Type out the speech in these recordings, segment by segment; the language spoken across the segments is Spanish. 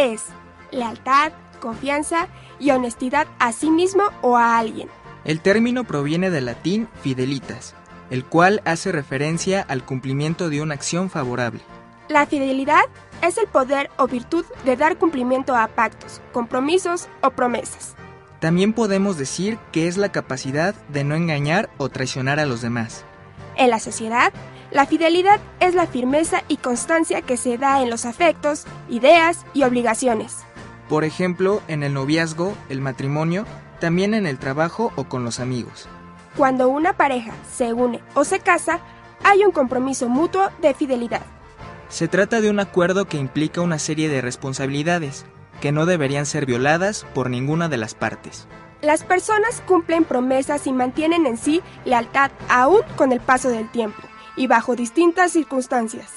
Es lealtad, confianza y honestidad a sí mismo o a alguien. El término proviene del latín fidelitas, el cual hace referencia al cumplimiento de una acción favorable. La fidelidad es el poder o virtud de dar cumplimiento a pactos, compromisos o promesas. También podemos decir que es la capacidad de no engañar o traicionar a los demás. En la sociedad, la fidelidad es la firmeza y constancia que se da en los afectos, ideas y obligaciones. Por ejemplo, en el noviazgo, el matrimonio, también en el trabajo o con los amigos. Cuando una pareja se une o se casa, hay un compromiso mutuo de fidelidad. Se trata de un acuerdo que implica una serie de responsabilidades que no deberían ser violadas por ninguna de las partes. Las personas cumplen promesas y mantienen en sí lealtad aún con el paso del tiempo y bajo distintas circunstancias.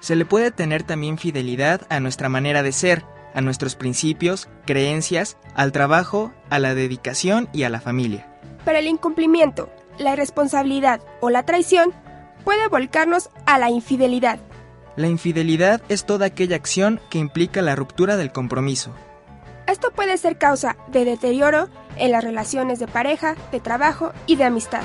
Se le puede tener también fidelidad a nuestra manera de ser, a nuestros principios, creencias, al trabajo, a la dedicación y a la familia. Pero el incumplimiento, la irresponsabilidad o la traición puede volcarnos a la infidelidad. La infidelidad es toda aquella acción que implica la ruptura del compromiso. Esto puede ser causa de deterioro en las relaciones de pareja, de trabajo y de amistad.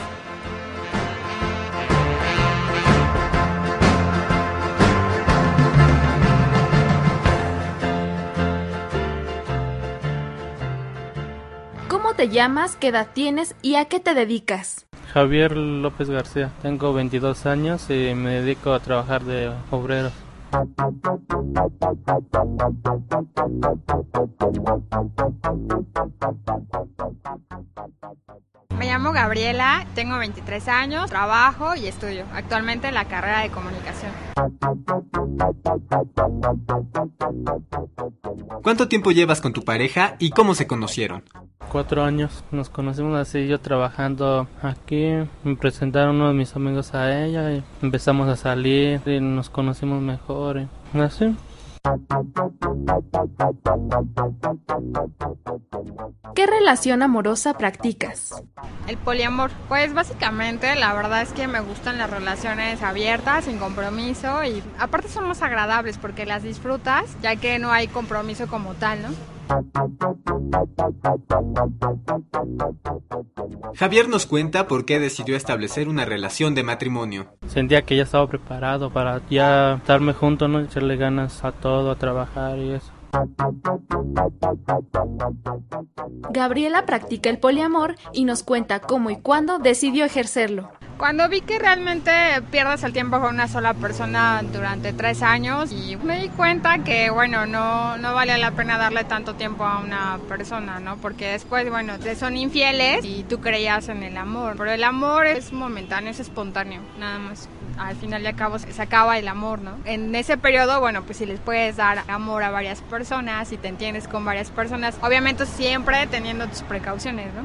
Te llamas, qué edad tienes y a qué te dedicas? Javier López García, tengo 22 años y me dedico a trabajar de obrero. Me llamo Gabriela, tengo 23 años, trabajo y estudio actualmente la carrera de comunicación. ¿Cuánto tiempo llevas con tu pareja y cómo se conocieron? Cuatro años, nos conocimos así, yo trabajando aquí, me presentaron uno de mis amigos a ella y empezamos a salir y nos conocimos mejor, y así. ¿Qué relación amorosa practicas? El poliamor, pues básicamente la verdad es que me gustan las relaciones abiertas, sin compromiso y aparte son más agradables porque las disfrutas ya que no hay compromiso como tal, ¿no? Javier nos cuenta por qué decidió establecer una relación de matrimonio. Sentía que ya estaba preparado para ya estarme junto, ¿no? Echarle ganas a todo, a trabajar y eso. Gabriela practica el poliamor y nos cuenta cómo y cuándo decidió ejercerlo. Cuando vi que realmente pierdes el tiempo con una sola persona durante tres años y me di cuenta que, bueno, no, no valía la pena darle tanto tiempo a una persona, ¿no? Porque después, bueno, son infieles y tú creías en el amor. Pero el amor es momentáneo, es espontáneo, nada más al final y al cabo se acaba el amor, ¿no? En ese periodo, bueno, pues si les puedes dar amor a varias personas y te entiendes con varias personas, obviamente siempre teniendo tus precauciones, ¿no?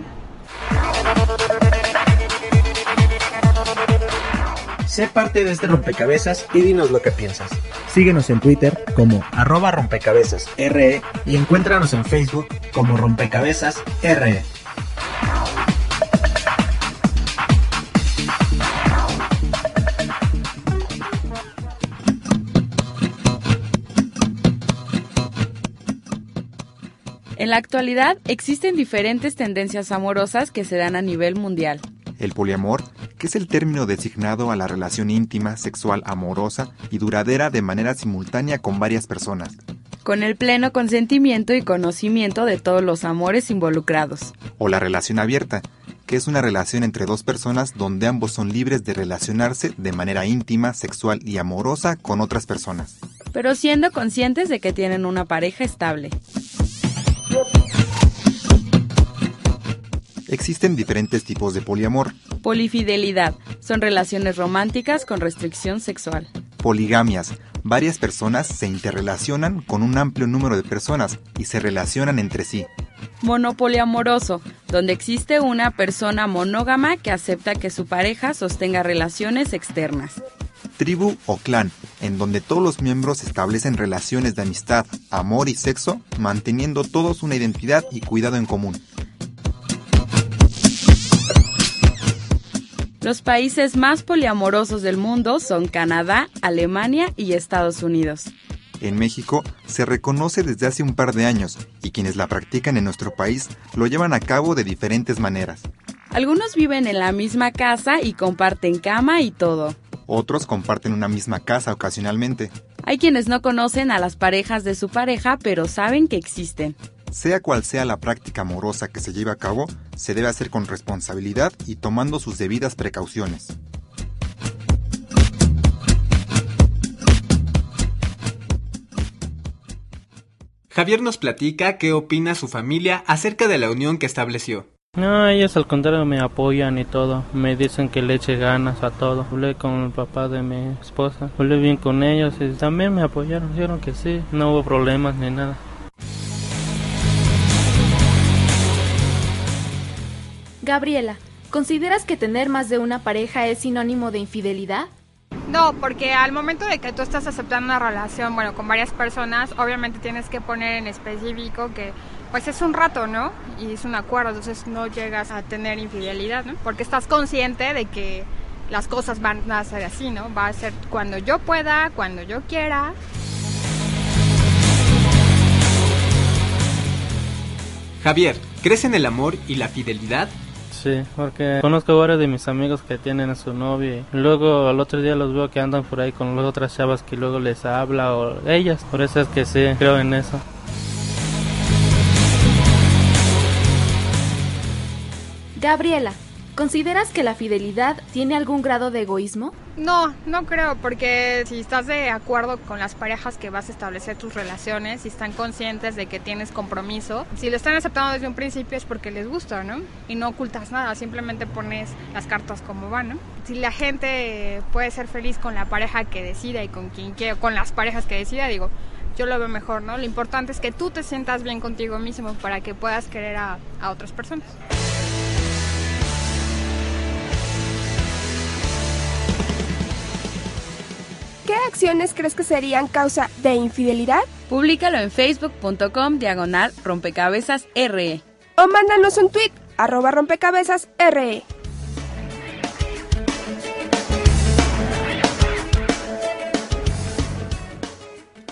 Sé parte de este rompecabezas y dinos lo que piensas. Síguenos en Twitter como arroba rompecabezas RE y encuéntranos en Facebook como rompecabezas RE. En la actualidad existen diferentes tendencias amorosas que se dan a nivel mundial. El poliamor, que es el término designado a la relación íntima, sexual, amorosa y duradera de manera simultánea con varias personas. Con el pleno consentimiento y conocimiento de todos los amores involucrados. O la relación abierta, que es una relación entre dos personas donde ambos son libres de relacionarse de manera íntima, sexual y amorosa con otras personas. Pero siendo conscientes de que tienen una pareja estable. Existen diferentes tipos de poliamor. Polifidelidad. Son relaciones románticas con restricción sexual. Poligamias. Varias personas se interrelacionan con un amplio número de personas y se relacionan entre sí. Monopoliamoroso, donde existe una persona monógama que acepta que su pareja sostenga relaciones externas. Tribu o clan, en donde todos los miembros establecen relaciones de amistad, amor y sexo, manteniendo todos una identidad y cuidado en común. Los países más poliamorosos del mundo son Canadá, Alemania y Estados Unidos. En México se reconoce desde hace un par de años y quienes la practican en nuestro país lo llevan a cabo de diferentes maneras. Algunos viven en la misma casa y comparten cama y todo. Otros comparten una misma casa ocasionalmente. Hay quienes no conocen a las parejas de su pareja, pero saben que existen. Sea cual sea la práctica amorosa que se lleve a cabo, se debe hacer con responsabilidad y tomando sus debidas precauciones. Javier nos platica qué opina su familia acerca de la unión que estableció. No, ellos al contrario me apoyan y todo. Me dicen que le eche ganas a todo. Hablé con el papá de mi esposa. Hablé bien con ellos y también me apoyaron. Dijeron que sí. No hubo problemas ni nada. Gabriela, ¿consideras que tener más de una pareja es sinónimo de infidelidad? No, porque al momento de que tú estás aceptando una relación, bueno, con varias personas, obviamente tienes que poner en específico que pues es un rato, ¿no? Y es un acuerdo, entonces no llegas a tener infidelidad, ¿no? Porque estás consciente de que las cosas van a ser así, ¿no? Va a ser cuando yo pueda, cuando yo quiera. Javier, ¿crees en el amor y la fidelidad? Sí, porque conozco varios de mis amigos que tienen a su novia y luego al otro día los veo que andan por ahí con las otras chavas que luego les habla o ellas, por eso es que sí, creo en eso. Gabriela, ¿consideras que la fidelidad tiene algún grado de egoísmo? No, no creo, porque si estás de acuerdo con las parejas que vas a establecer tus relaciones, si están conscientes de que tienes compromiso, si lo están aceptando desde un principio es porque les gusta, ¿no? Y no ocultas nada, simplemente pones las cartas como van, ¿no? Si la gente puede ser feliz con la pareja que decida y con quien quiera, con las parejas que decida, digo, yo lo veo mejor, ¿no? Lo importante es que tú te sientas bien contigo mismo para que puedas querer a, a otras personas. ¿Qué acciones crees que serían causa de infidelidad? Públicalo en facebook.com diagonal rompecabezas RE. O mándanos un tweet arroba rompecabezas RE.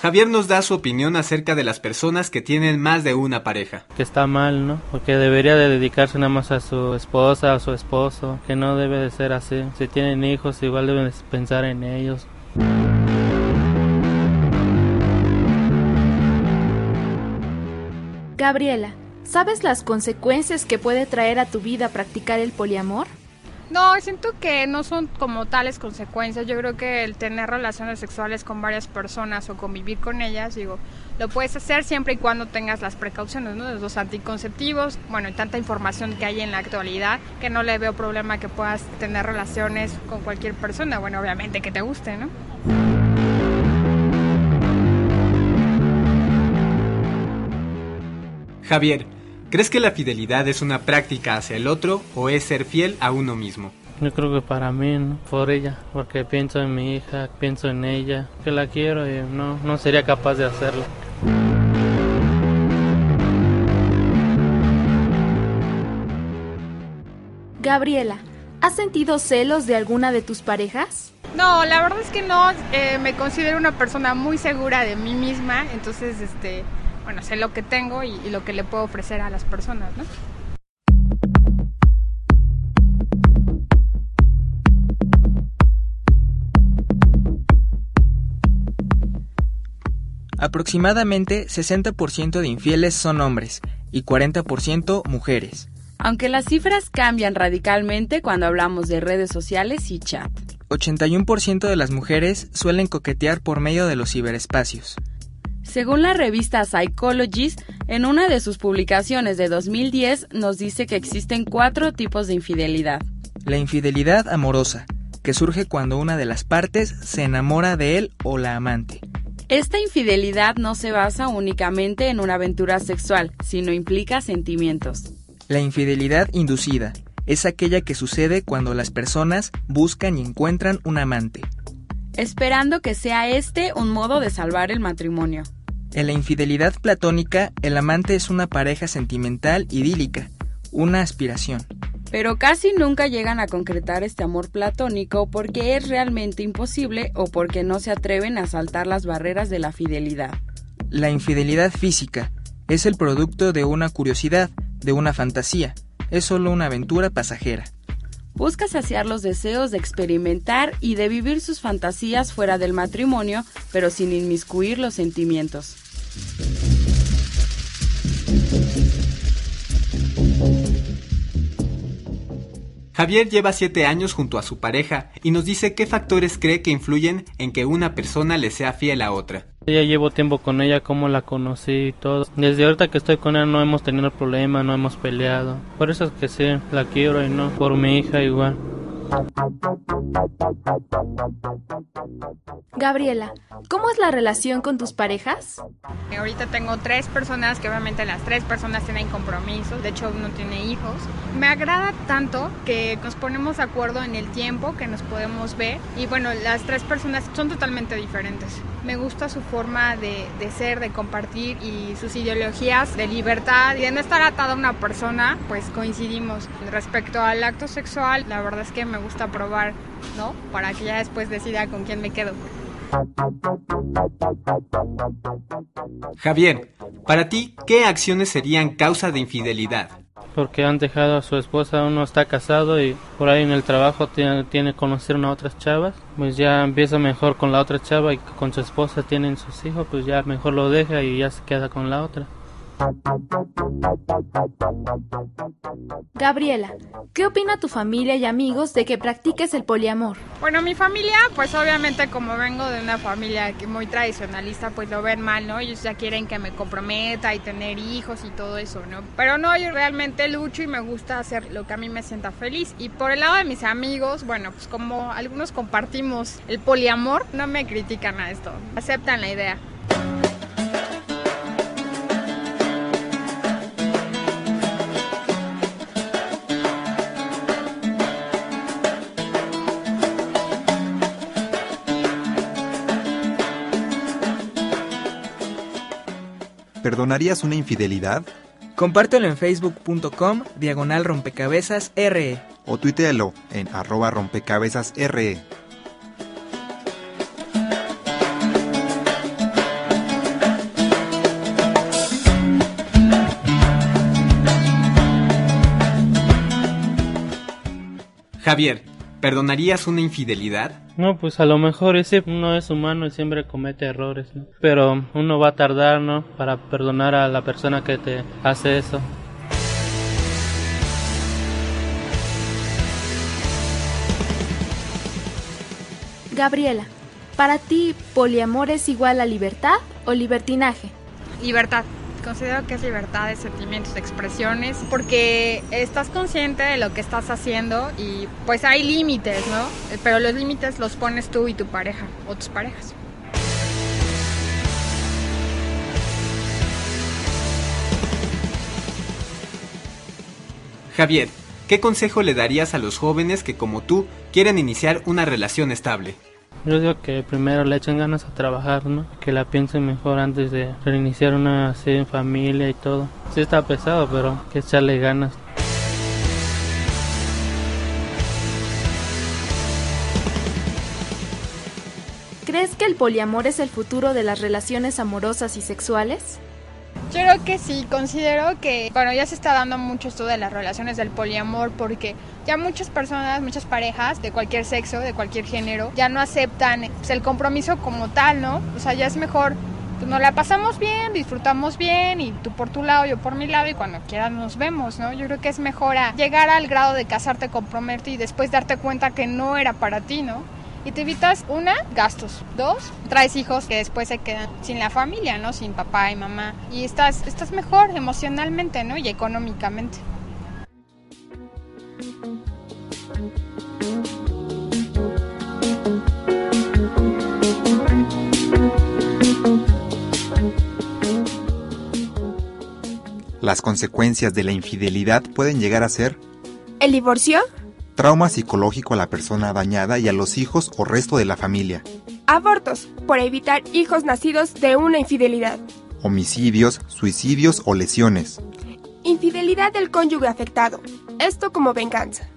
Javier nos da su opinión acerca de las personas que tienen más de una pareja. Que está mal, ¿no? Porque debería de dedicarse nada más a su esposa, a su esposo, que no debe de ser así. Si tienen hijos, igual deben pensar en ellos. Gabriela, ¿sabes las consecuencias que puede traer a tu vida practicar el poliamor? No, siento que no son como tales consecuencias. Yo creo que el tener relaciones sexuales con varias personas o convivir con ellas, digo, lo puedes hacer siempre y cuando tengas las precauciones, ¿no? Los anticonceptivos, bueno, y tanta información que hay en la actualidad, que no le veo problema que puedas tener relaciones con cualquier persona, bueno, obviamente que te guste, ¿no? Javier, ¿crees que la fidelidad es una práctica hacia el otro o es ser fiel a uno mismo? Yo creo que para mí, ¿no? por ella, porque pienso en mi hija, pienso en ella, que la quiero y no, no sería capaz de hacerlo. Gabriela, ¿has sentido celos de alguna de tus parejas? No, la verdad es que no. Eh, me considero una persona muy segura de mí misma, entonces, este, bueno, sé lo que tengo y, y lo que le puedo ofrecer a las personas, ¿no? Aproximadamente 60% de infieles son hombres y 40% mujeres. Aunque las cifras cambian radicalmente cuando hablamos de redes sociales y chat. 81% de las mujeres suelen coquetear por medio de los ciberespacios. Según la revista Psychologist, en una de sus publicaciones de 2010 nos dice que existen cuatro tipos de infidelidad. La infidelidad amorosa, que surge cuando una de las partes se enamora de él o la amante. Esta infidelidad no se basa únicamente en una aventura sexual, sino implica sentimientos. La infidelidad inducida es aquella que sucede cuando las personas buscan y encuentran un amante, esperando que sea este un modo de salvar el matrimonio. En la infidelidad platónica, el amante es una pareja sentimental idílica, una aspiración. Pero casi nunca llegan a concretar este amor platónico porque es realmente imposible o porque no se atreven a saltar las barreras de la fidelidad. La infidelidad física es el producto de una curiosidad, de una fantasía, es solo una aventura pasajera. Busca saciar los deseos de experimentar y de vivir sus fantasías fuera del matrimonio, pero sin inmiscuir los sentimientos. Javier lleva siete años junto a su pareja y nos dice qué factores cree que influyen en que una persona le sea fiel a otra. Ya llevo tiempo con ella, cómo la conocí y todo. Desde ahorita que estoy con ella no hemos tenido problemas, no hemos peleado. Por eso es que sí, la quiero y no por mi hija igual. Gabriela, ¿cómo es la relación con tus parejas? Ahorita tengo tres personas que obviamente las tres personas tienen compromisos, de hecho uno tiene hijos. Me agrada tanto que nos ponemos de acuerdo en el tiempo que nos podemos ver y bueno, las tres personas son totalmente diferentes. Me gusta su forma de, de ser, de compartir y sus ideologías de libertad y de no estar atada a una persona, pues coincidimos. Respecto al acto sexual, la verdad es que me gusta probar, ¿no? Para que ya después decida con quién me quedo. Javier, para ti, ¿qué acciones serían causa de infidelidad? Porque han dejado a su esposa, uno está casado y por ahí en el trabajo tiene, tiene conocer a otras chavas, pues ya empieza mejor con la otra chava y con su esposa tienen sus hijos, pues ya mejor lo deja y ya se queda con la otra. Gabriela, ¿qué opina tu familia y amigos de que practiques el poliamor? Bueno, mi familia, pues obviamente como vengo de una familia muy tradicionalista, pues lo ven mal, ¿no? Ellos ya quieren que me comprometa y tener hijos y todo eso, ¿no? Pero no, yo realmente lucho y me gusta hacer lo que a mí me sienta feliz. Y por el lado de mis amigos, bueno, pues como algunos compartimos el poliamor, no me critican a esto, aceptan la idea. ¿Perdonarías una infidelidad? Compártelo en facebook.com diagonal rompecabezas RE. O tuítealo en arroba rompecabezas RE. Javier, ¿perdonarías una infidelidad? No, pues a lo mejor ese uno es humano y siempre comete errores, ¿no? pero uno va a tardar, ¿no? Para perdonar a la persona que te hace eso. Gabriela, para ti, poliamor es igual a libertad o libertinaje? Libertad. Considero que es libertad de sentimientos, de expresiones, porque estás consciente de lo que estás haciendo y pues hay límites, ¿no? Pero los límites los pones tú y tu pareja o tus parejas. Javier, ¿qué consejo le darías a los jóvenes que como tú quieren iniciar una relación estable? Yo digo que primero le echen ganas a trabajar, ¿no? Que la piensen mejor antes de reiniciar una así en familia y todo. Sí está pesado, pero que echarle ganas. ¿Crees que el poliamor es el futuro de las relaciones amorosas y sexuales? Yo creo que sí, considero que, bueno, ya se está dando mucho esto de las relaciones del poliamor porque ya muchas personas, muchas parejas de cualquier sexo, de cualquier género, ya no aceptan pues, el compromiso como tal, ¿no? O sea, ya es mejor, pues nos la pasamos bien, disfrutamos bien y tú por tu lado, yo por mi lado y cuando quieras nos vemos, ¿no? Yo creo que es mejor a llegar al grado de casarte, comprometerte y después darte cuenta que no era para ti, ¿no? Y te evitas una, gastos, dos, traes hijos que después se quedan sin la familia, ¿no? Sin papá y mamá y estás estás mejor emocionalmente, ¿no? Y económicamente. Las consecuencias de la infidelidad pueden llegar a ser ¿El divorcio? Trauma psicológico a la persona dañada y a los hijos o resto de la familia, Abortos, por evitar hijos nacidos de una infidelidad. homicidios, suicidios o lesiones, Infidelidad del cónyuge afectado. Esto como venganza.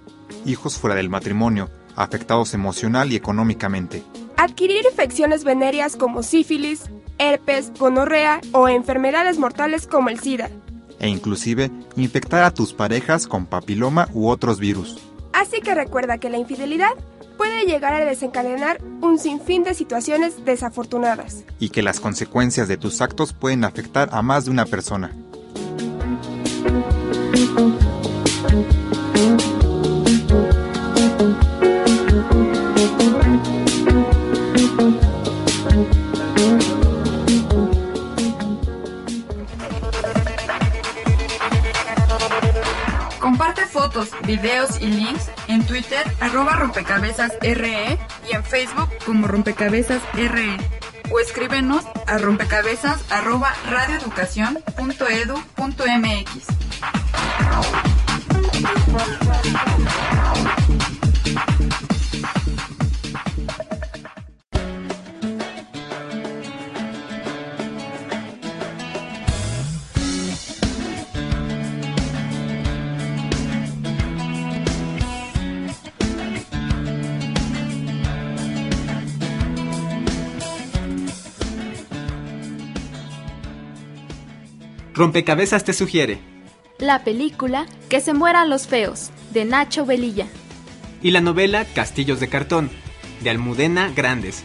hijos fuera del matrimonio, afectados emocional y económicamente, Adquirir infecciones venéreas como sífilis, herpes, gonorrea o enfermedades mortales como el SIDA. e inclusive infectar a tus parejas con papiloma u otros virus. Así que recuerda que la infidelidad puede llegar a desencadenar un sinfín de situaciones desafortunadas. y que las consecuencias de tus actos pueden afectar a más de una persona. Videos y links en Twitter arroba rompecabezas RE y en Facebook como rompecabezas RE o escríbenos a rompecabezas arroba radioeducación.edu.mx. Rompecabezas te sugiere. La película Que se mueran los feos, de Nacho Velilla. Y la novela Castillos de Cartón, de Almudena Grandes.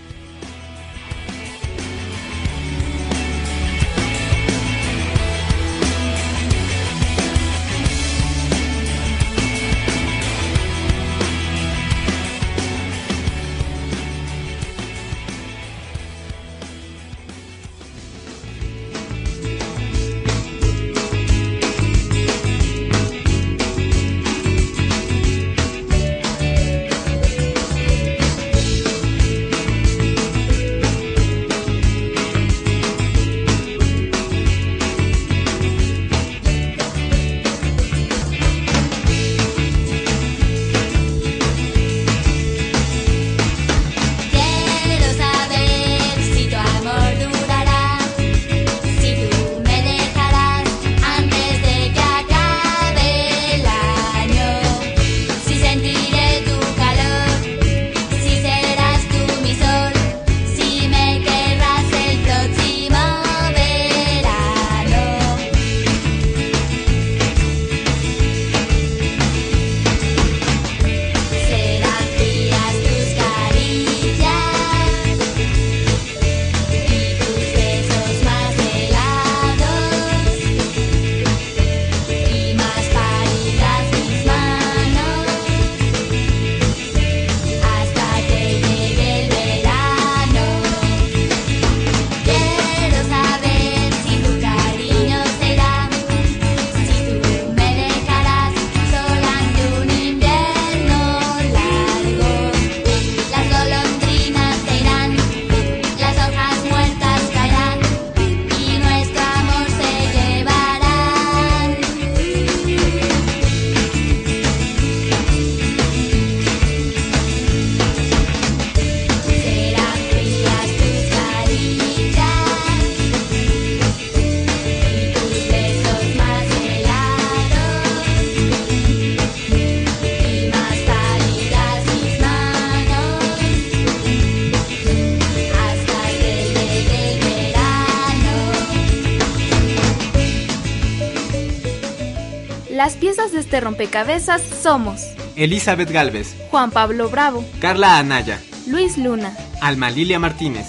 Piezas de este rompecabezas somos. Elizabeth Galvez, Juan Pablo Bravo, Carla Anaya, Luis Luna, Alma Lilia Martínez,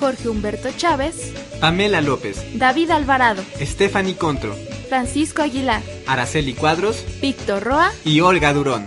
Jorge Humberto Chávez, Pamela López, David Alvarado, Stephanie Contro, Francisco Aguilar, Araceli Cuadros, Víctor Roa. Y Olga Durón.